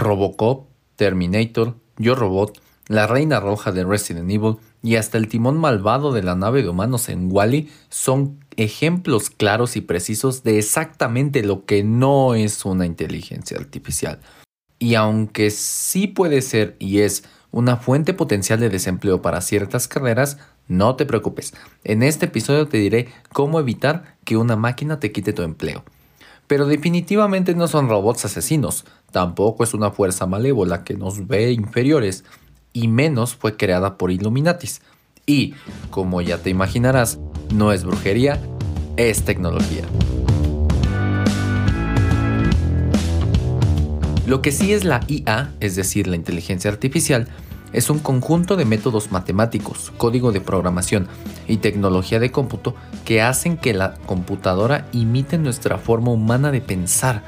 Robocop, Terminator, Yo Robot, la Reina Roja de Resident Evil y hasta el timón malvado de la nave de humanos en Wally son ejemplos claros y precisos de exactamente lo que no es una inteligencia artificial. Y aunque sí puede ser y es una fuente potencial de desempleo para ciertas carreras, no te preocupes. En este episodio te diré cómo evitar que una máquina te quite tu empleo. Pero definitivamente no son robots asesinos, tampoco es una fuerza malévola que nos ve inferiores, y menos fue creada por Illuminatis. Y, como ya te imaginarás, no es brujería, es tecnología. Lo que sí es la IA, es decir, la inteligencia artificial, es un conjunto de métodos matemáticos, código de programación y tecnología de cómputo que hacen que la computadora imite nuestra forma humana de pensar,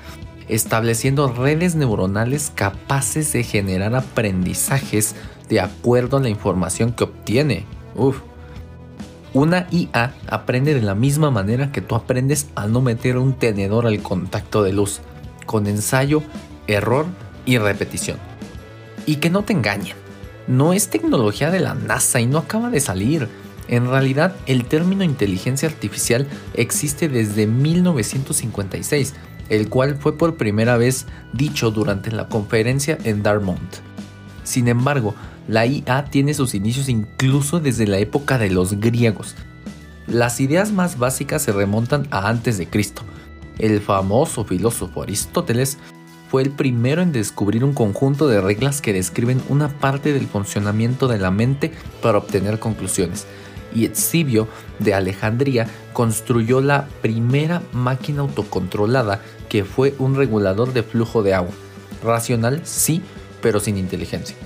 estableciendo redes neuronales capaces de generar aprendizajes de acuerdo a la información que obtiene. Uf. Una IA aprende de la misma manera que tú aprendes a no meter un tenedor al contacto de luz, con ensayo, error y repetición. Y que no te engañen, no es tecnología de la NASA y no acaba de salir. En realidad, el término inteligencia artificial existe desde 1956, el cual fue por primera vez dicho durante la conferencia en Dartmouth. Sin embargo, la IA tiene sus inicios incluso desde la época de los griegos. Las ideas más básicas se remontan a antes de Cristo. El famoso filósofo Aristóteles fue el primero en descubrir un conjunto de reglas que describen una parte del funcionamiento de la mente para obtener conclusiones. Y Exibio de Alejandría construyó la primera máquina autocontrolada que fue un regulador de flujo de agua. Racional, sí, pero sin inteligencia.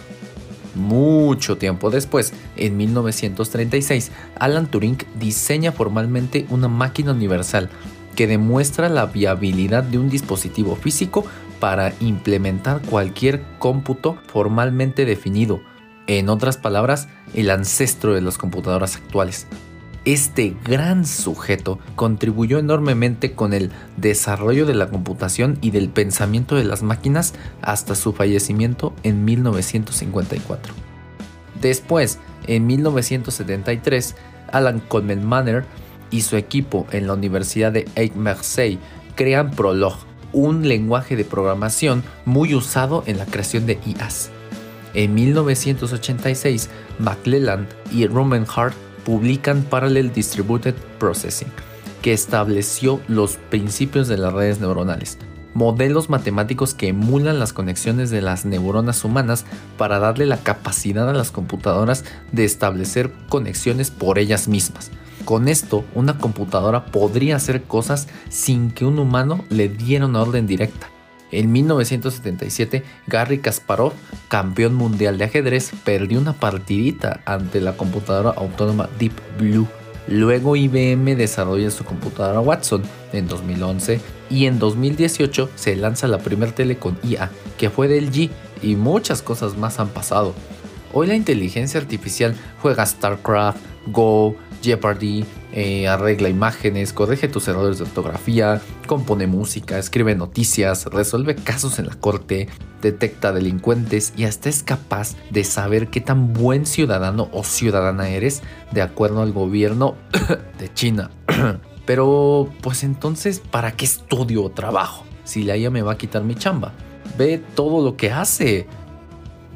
Mucho tiempo después, en 1936, Alan Turing diseña formalmente una máquina universal que demuestra la viabilidad de un dispositivo físico para implementar cualquier cómputo formalmente definido, en otras palabras, el ancestro de las computadoras actuales. Este gran sujeto contribuyó enormemente con el desarrollo de la computación y del pensamiento de las máquinas hasta su fallecimiento en 1954. Después, en 1973, Alan Coleman Manner y su equipo en la Universidad de Aix-Marseille crean Prolog, un lenguaje de programación muy usado en la creación de IAs. En 1986, McClelland y Hart publican Parallel Distributed Processing, que estableció los principios de las redes neuronales, modelos matemáticos que emulan las conexiones de las neuronas humanas para darle la capacidad a las computadoras de establecer conexiones por ellas mismas. Con esto, una computadora podría hacer cosas sin que un humano le diera una orden directa. En 1977, Garry Kasparov, campeón mundial de ajedrez, perdió una partidita ante la computadora autónoma Deep Blue. Luego IBM desarrolla su computadora Watson en 2011 y en 2018 se lanza la primer tele con IA, que fue del G y muchas cosas más han pasado. Hoy la inteligencia artificial juega StarCraft, Go, Jeopardy, eh, arregla imágenes, corrige tus errores de ortografía, compone música, escribe noticias, resuelve casos en la corte, detecta delincuentes y hasta es capaz de saber qué tan buen ciudadano o ciudadana eres de acuerdo al gobierno de China. Pero, pues entonces, ¿para qué estudio o trabajo? Si la IA me va a quitar mi chamba. Ve todo lo que hace.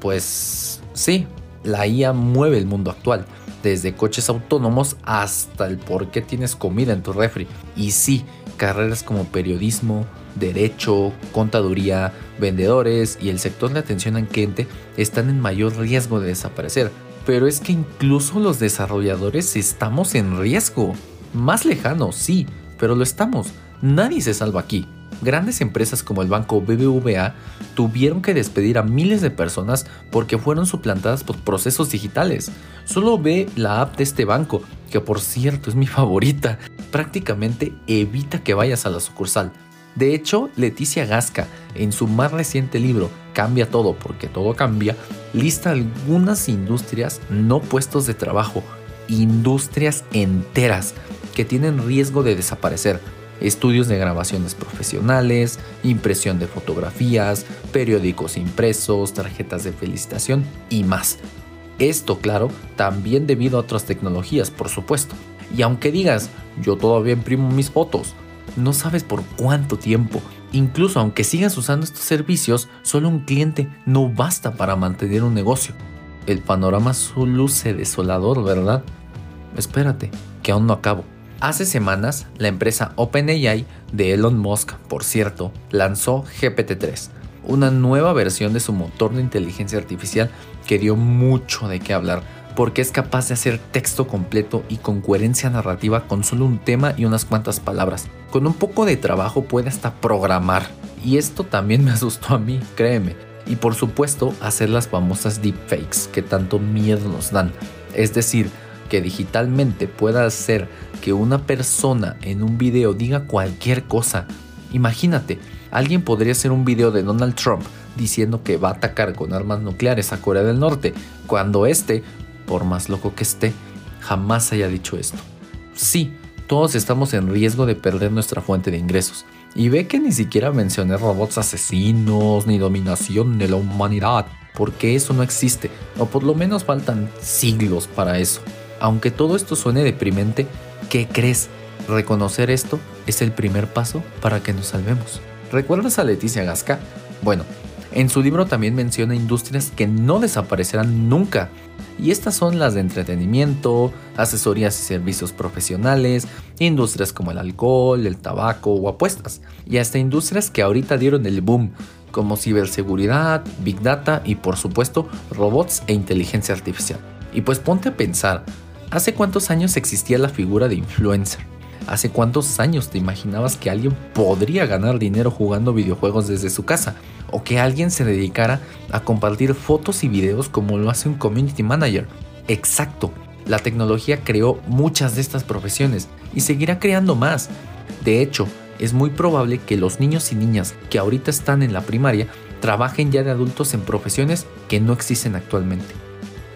Pues sí, la IA mueve el mundo actual desde coches autónomos hasta el por qué tienes comida en tu refri. Y sí, carreras como periodismo, derecho, contaduría, vendedores y el sector de atención al cliente están en mayor riesgo de desaparecer. Pero es que incluso los desarrolladores estamos en riesgo. Más lejano, sí, pero lo estamos. Nadie se salva aquí. Grandes empresas como el banco BBVA tuvieron que despedir a miles de personas porque fueron suplantadas por procesos digitales. Solo ve la app de este banco, que por cierto es mi favorita. Prácticamente evita que vayas a la sucursal. De hecho, Leticia Gasca, en su más reciente libro Cambia todo porque todo cambia, lista algunas industrias, no puestos de trabajo, industrias enteras que tienen riesgo de desaparecer estudios de grabaciones profesionales, impresión de fotografías, periódicos impresos, tarjetas de felicitación y más. Esto, claro, también debido a otras tecnologías, por supuesto. Y aunque digas, yo todavía imprimo mis fotos, no sabes por cuánto tiempo. Incluso aunque sigas usando estos servicios, solo un cliente no basta para mantener un negocio. El panorama luce desolador, ¿verdad? Espérate, que aún no acabo. Hace semanas, la empresa OpenAI de Elon Musk, por cierto, lanzó GPT-3, una nueva versión de su motor de inteligencia artificial que dio mucho de qué hablar porque es capaz de hacer texto completo y con coherencia narrativa con solo un tema y unas cuantas palabras. Con un poco de trabajo puede hasta programar. Y esto también me asustó a mí, créeme. Y por supuesto hacer las famosas deepfakes que tanto miedo nos dan. Es decir, que digitalmente pueda hacer que una persona en un video diga cualquier cosa. Imagínate, alguien podría hacer un video de Donald Trump diciendo que va a atacar con armas nucleares a Corea del Norte, cuando este, por más loco que esté, jamás haya dicho esto. Sí, todos estamos en riesgo de perder nuestra fuente de ingresos. Y ve que ni siquiera mencioné robots asesinos ni dominación de la humanidad, porque eso no existe, o por lo menos faltan siglos para eso. Aunque todo esto suene deprimente, ¿qué crees? Reconocer esto es el primer paso para que nos salvemos. ¿Recuerdas a Leticia Gasca? Bueno, en su libro también menciona industrias que no desaparecerán nunca. Y estas son las de entretenimiento, asesorías y servicios profesionales, industrias como el alcohol, el tabaco o apuestas. Y hasta industrias que ahorita dieron el boom, como ciberseguridad, big data y por supuesto robots e inteligencia artificial. Y pues ponte a pensar, ¿Hace cuántos años existía la figura de influencer? ¿Hace cuántos años te imaginabas que alguien podría ganar dinero jugando videojuegos desde su casa? ¿O que alguien se dedicara a compartir fotos y videos como lo hace un community manager? Exacto, la tecnología creó muchas de estas profesiones y seguirá creando más. De hecho, es muy probable que los niños y niñas que ahorita están en la primaria trabajen ya de adultos en profesiones que no existen actualmente.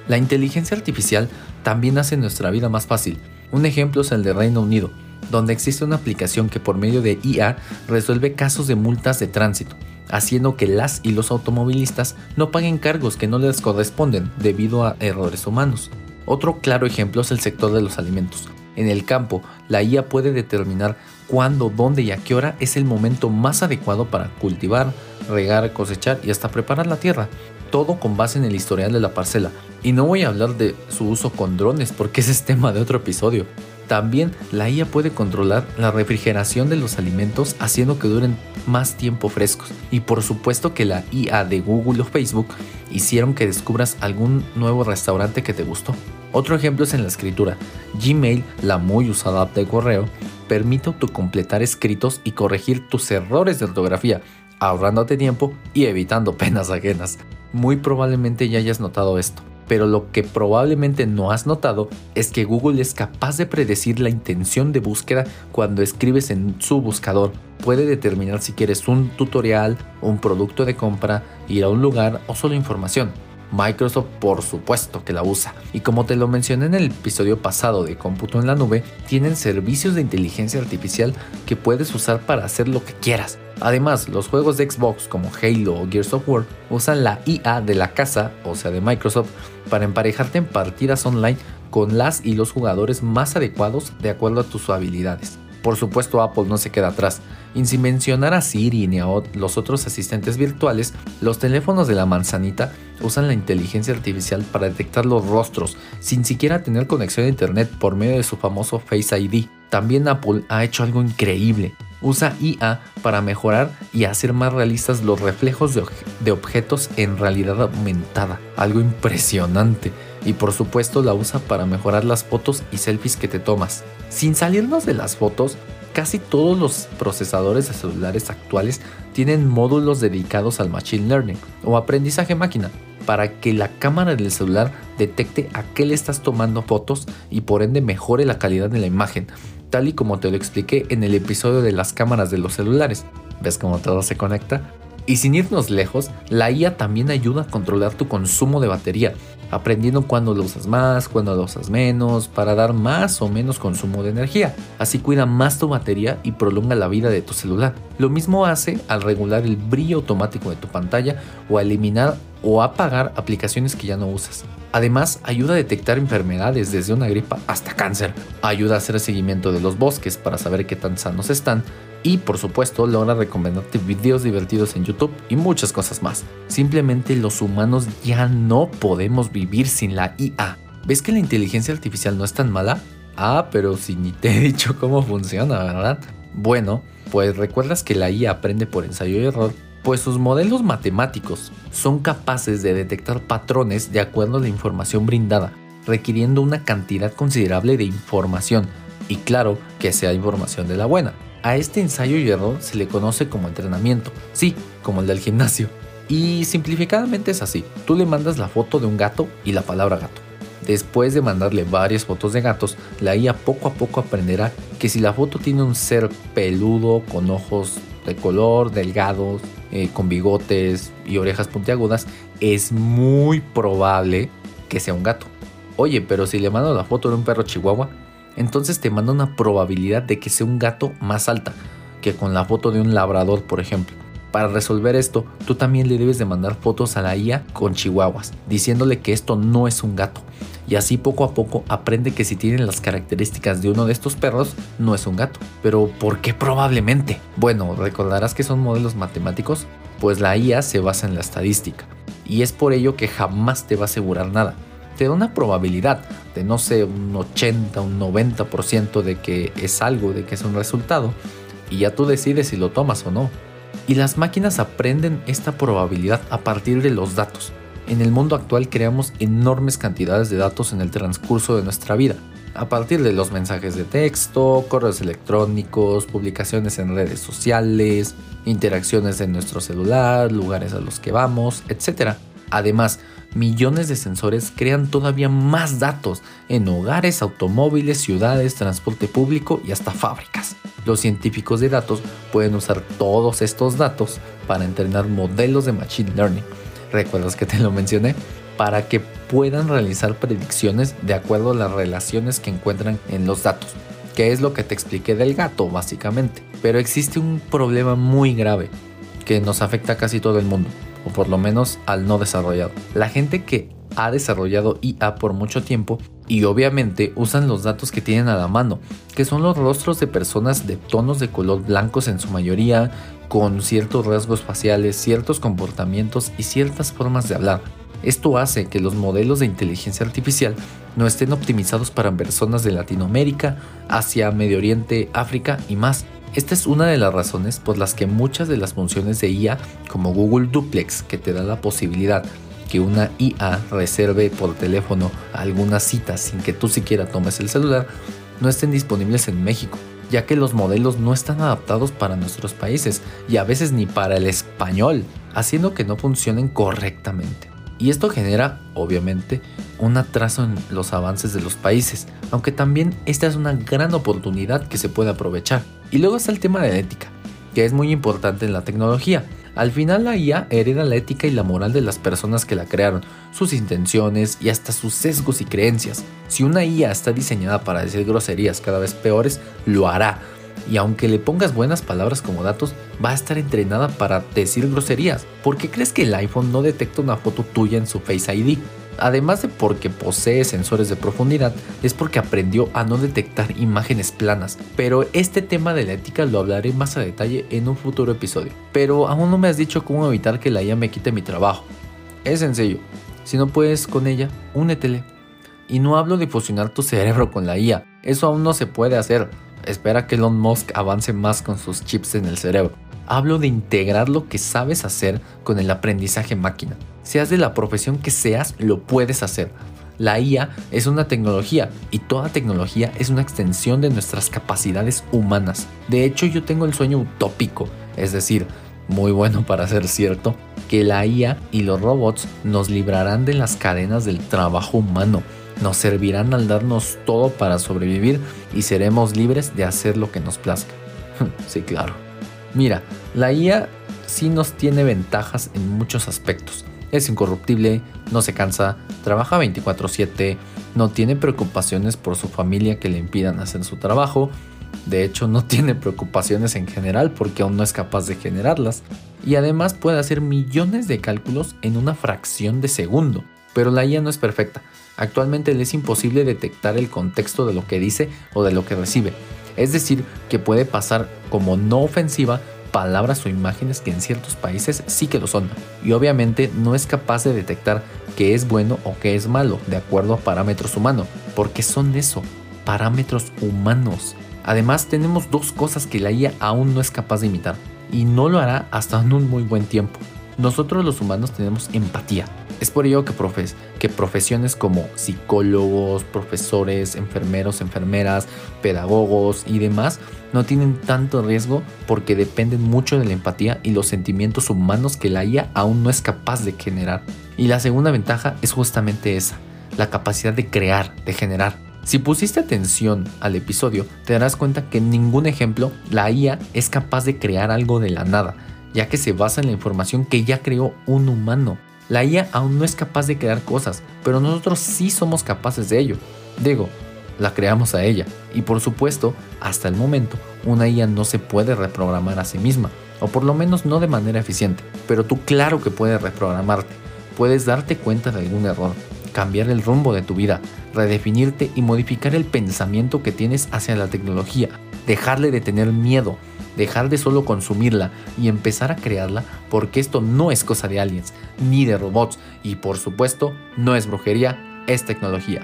La inteligencia artificial también hace nuestra vida más fácil. Un ejemplo es el de Reino Unido, donde existe una aplicación que por medio de IA resuelve casos de multas de tránsito, haciendo que las y los automovilistas no paguen cargos que no les corresponden debido a errores humanos. Otro claro ejemplo es el sector de los alimentos. En el campo, la IA puede determinar cuándo, dónde y a qué hora es el momento más adecuado para cultivar, regar, cosechar y hasta preparar la tierra, todo con base en el historial de la parcela. Y no voy a hablar de su uso con drones porque ese es tema de otro episodio. También la IA puede controlar la refrigeración de los alimentos haciendo que duren más tiempo frescos. Y por supuesto que la IA de Google o Facebook hicieron que descubras algún nuevo restaurante que te gustó. Otro ejemplo es en la escritura. Gmail, la muy usada app de correo, permite autocompletar escritos y corregir tus errores de ortografía, ahorrándote tiempo y evitando penas ajenas muy probablemente ya hayas notado esto. Pero lo que probablemente no has notado es que Google es capaz de predecir la intención de búsqueda cuando escribes en su buscador. Puede determinar si quieres un tutorial, un producto de compra, ir a un lugar o solo información. Microsoft por supuesto que la usa. Y como te lo mencioné en el episodio pasado de cómputo en la nube, tienen servicios de inteligencia artificial que puedes usar para hacer lo que quieras. Además, los juegos de Xbox como Halo o Gears of War usan la IA de la casa, o sea de Microsoft, para emparejarte en partidas online con las y los jugadores más adecuados de acuerdo a tus habilidades. Por supuesto, Apple no se queda atrás. Y sin mencionar a Siri ni a los otros asistentes virtuales, los teléfonos de la manzanita usan la inteligencia artificial para detectar los rostros sin siquiera tener conexión a internet por medio de su famoso Face ID. También Apple ha hecho algo increíble. Usa IA para mejorar y hacer más realistas los reflejos de, de objetos en realidad aumentada. Algo impresionante y por supuesto la usa para mejorar las fotos y selfies que te tomas. Sin salirnos de las fotos, casi todos los procesadores de celulares actuales tienen módulos dedicados al Machine Learning o aprendizaje máquina para que la cámara del celular detecte a qué le estás tomando fotos y por ende mejore la calidad de la imagen, tal y como te lo expliqué en el episodio de las cámaras de los celulares. ¿Ves cómo todo se conecta? Y sin irnos lejos, la IA también ayuda a controlar tu consumo de batería, aprendiendo cuándo lo usas más, cuándo lo usas menos, para dar más o menos consumo de energía. Así cuida más tu batería y prolonga la vida de tu celular. Lo mismo hace al regular el brillo automático de tu pantalla o a eliminar o apagar aplicaciones que ya no usas. Además, ayuda a detectar enfermedades desde una gripa hasta cáncer. Ayuda a hacer seguimiento de los bosques para saber qué tan sanos están. Y por supuesto, logra recomendarte videos divertidos en YouTube y muchas cosas más. Simplemente los humanos ya no podemos vivir sin la IA. ¿Ves que la inteligencia artificial no es tan mala? Ah, pero si ni te he dicho cómo funciona, ¿verdad? Bueno, pues recuerdas que la IA aprende por ensayo y error pues sus modelos matemáticos son capaces de detectar patrones de acuerdo a la información brindada, requiriendo una cantidad considerable de información, y claro que sea información de la buena. A este ensayo y error se le conoce como entrenamiento, sí, como el del gimnasio. Y simplificadamente es así, tú le mandas la foto de un gato y la palabra gato. Después de mandarle varias fotos de gatos, la IA poco a poco aprenderá que si la foto tiene un ser peludo con ojos de color, delgados, eh, con bigotes y orejas puntiagudas, es muy probable que sea un gato. Oye, pero si le mando la foto de un perro chihuahua, entonces te manda una probabilidad de que sea un gato más alta que con la foto de un labrador, por ejemplo. Para resolver esto, tú también le debes de mandar fotos a la IA con chihuahuas, diciéndole que esto no es un gato, y así poco a poco aprende que si tienen las características de uno de estos perros, no es un gato. Pero ¿por qué probablemente? Bueno, recordarás que son modelos matemáticos, pues la IA se basa en la estadística, y es por ello que jamás te va a asegurar nada. Te da una probabilidad de no sé, un 80, un 90% de que es algo, de que es un resultado, y ya tú decides si lo tomas o no. Y las máquinas aprenden esta probabilidad a partir de los datos. En el mundo actual creamos enormes cantidades de datos en el transcurso de nuestra vida, a partir de los mensajes de texto, correos electrónicos, publicaciones en redes sociales, interacciones en nuestro celular, lugares a los que vamos, etc. Además, millones de sensores crean todavía más datos en hogares, automóviles, ciudades, transporte público y hasta fábricas. Los científicos de datos pueden usar todos estos datos para entrenar modelos de Machine Learning recuerdas que te lo mencioné, para que puedan realizar predicciones de acuerdo a las relaciones que encuentran en los datos, que es lo que te expliqué del gato básicamente. Pero existe un problema muy grave que nos afecta a casi todo el mundo, o por lo menos al no desarrollado. La gente que ha desarrollado IA por mucho tiempo y obviamente usan los datos que tienen a la mano, que son los rostros de personas de tonos de color blancos en su mayoría, con ciertos rasgos faciales, ciertos comportamientos y ciertas formas de hablar. Esto hace que los modelos de inteligencia artificial no estén optimizados para personas de Latinoamérica, Asia, Medio Oriente, África y más. Esta es una de las razones por las que muchas de las funciones de IA, como Google Duplex, que te da la posibilidad que una IA reserve por teléfono algunas citas sin que tú siquiera tomes el celular, no estén disponibles en México ya que los modelos no están adaptados para nuestros países y a veces ni para el español, haciendo que no funcionen correctamente. Y esto genera, obviamente, un atraso en los avances de los países, aunque también esta es una gran oportunidad que se puede aprovechar. Y luego está el tema de la ética, que es muy importante en la tecnología, al final la IA hereda la ética y la moral de las personas que la crearon, sus intenciones y hasta sus sesgos y creencias. Si una IA está diseñada para decir groserías cada vez peores, lo hará. Y aunque le pongas buenas palabras como datos, va a estar entrenada para decir groserías. ¿Por qué crees que el iPhone no detecta una foto tuya en su Face ID? Además de porque posee sensores de profundidad, es porque aprendió a no detectar imágenes planas. Pero este tema de la ética lo hablaré más a detalle en un futuro episodio. Pero aún no me has dicho cómo evitar que la IA me quite mi trabajo. Es sencillo, si no puedes con ella, únetele. Y no hablo de fusionar tu cerebro con la IA, eso aún no se puede hacer. Espera que Elon Musk avance más con sus chips en el cerebro. Hablo de integrar lo que sabes hacer con el aprendizaje máquina. Seas de la profesión que seas, lo puedes hacer. La IA es una tecnología y toda tecnología es una extensión de nuestras capacidades humanas. De hecho, yo tengo el sueño utópico, es decir, muy bueno para ser cierto, que la IA y los robots nos librarán de las cadenas del trabajo humano, nos servirán al darnos todo para sobrevivir y seremos libres de hacer lo que nos plazca. sí, claro. Mira, la IA sí nos tiene ventajas en muchos aspectos. Es incorruptible, no se cansa, trabaja 24/7, no tiene preocupaciones por su familia que le impidan hacer su trabajo, de hecho no tiene preocupaciones en general porque aún no es capaz de generarlas, y además puede hacer millones de cálculos en una fracción de segundo. Pero la IA no es perfecta. Actualmente le es imposible detectar el contexto de lo que dice o de lo que recibe. Es decir, que puede pasar como no ofensiva palabras o imágenes que en ciertos países sí que lo son. Y obviamente no es capaz de detectar qué es bueno o qué es malo de acuerdo a parámetros humanos. Porque son eso, parámetros humanos. Además tenemos dos cosas que la IA aún no es capaz de imitar. Y no lo hará hasta en un muy buen tiempo. Nosotros los humanos tenemos empatía es por ello que, profes, que profesiones como psicólogos, profesores, enfermeros, enfermeras, pedagogos y demás no tienen tanto riesgo porque dependen mucho de la empatía y los sentimientos humanos que la IA aún no es capaz de generar. Y la segunda ventaja es justamente esa, la capacidad de crear, de generar. Si pusiste atención al episodio, te darás cuenta que en ningún ejemplo la IA es capaz de crear algo de la nada, ya que se basa en la información que ya creó un humano. La IA aún no es capaz de crear cosas, pero nosotros sí somos capaces de ello. Digo, la creamos a ella. Y por supuesto, hasta el momento, una IA no se puede reprogramar a sí misma, o por lo menos no de manera eficiente. Pero tú claro que puedes reprogramarte. Puedes darte cuenta de algún error, cambiar el rumbo de tu vida, redefinirte y modificar el pensamiento que tienes hacia la tecnología, dejarle de tener miedo, dejar de solo consumirla y empezar a crearla porque esto no es cosa de aliens ni de robots y por supuesto no es brujería, es tecnología.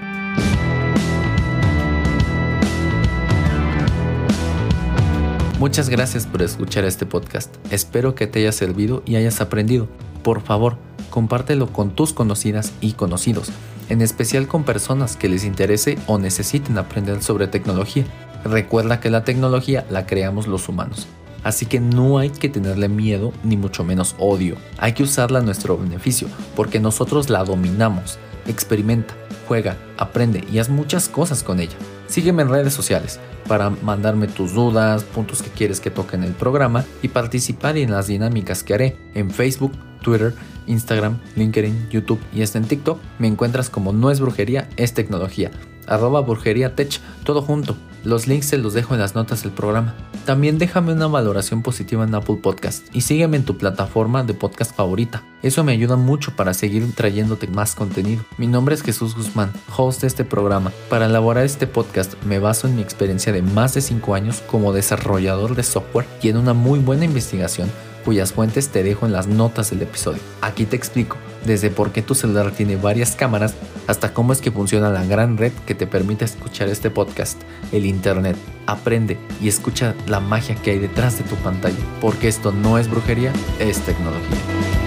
Muchas gracias por escuchar este podcast. Espero que te haya servido y hayas aprendido. Por favor, compártelo con tus conocidas y conocidos, en especial con personas que les interese o necesiten aprender sobre tecnología. Recuerda que la tecnología la creamos los humanos, así que no hay que tenerle miedo ni mucho menos odio. Hay que usarla a nuestro beneficio, porque nosotros la dominamos. Experimenta, juega, aprende y haz muchas cosas con ella. Sígueme en redes sociales para mandarme tus dudas, puntos que quieres que toque en el programa y participar en las dinámicas que haré en Facebook, Twitter, Instagram, LinkedIn, YouTube y hasta en TikTok. Me encuentras como No es brujería, es tecnología arroba burgería tech, todo junto. Los links se los dejo en las notas del programa. También déjame una valoración positiva en Apple Podcast y sígueme en tu plataforma de podcast favorita. Eso me ayuda mucho para seguir trayéndote más contenido. Mi nombre es Jesús Guzmán, host de este programa. Para elaborar este podcast me baso en mi experiencia de más de 5 años como desarrollador de software y en una muy buena investigación cuyas fuentes te dejo en las notas del episodio. Aquí te explico desde por qué tu celular tiene varias cámaras hasta cómo es que funciona la gran red que te permite escuchar este podcast, el Internet. Aprende y escucha la magia que hay detrás de tu pantalla, porque esto no es brujería, es tecnología.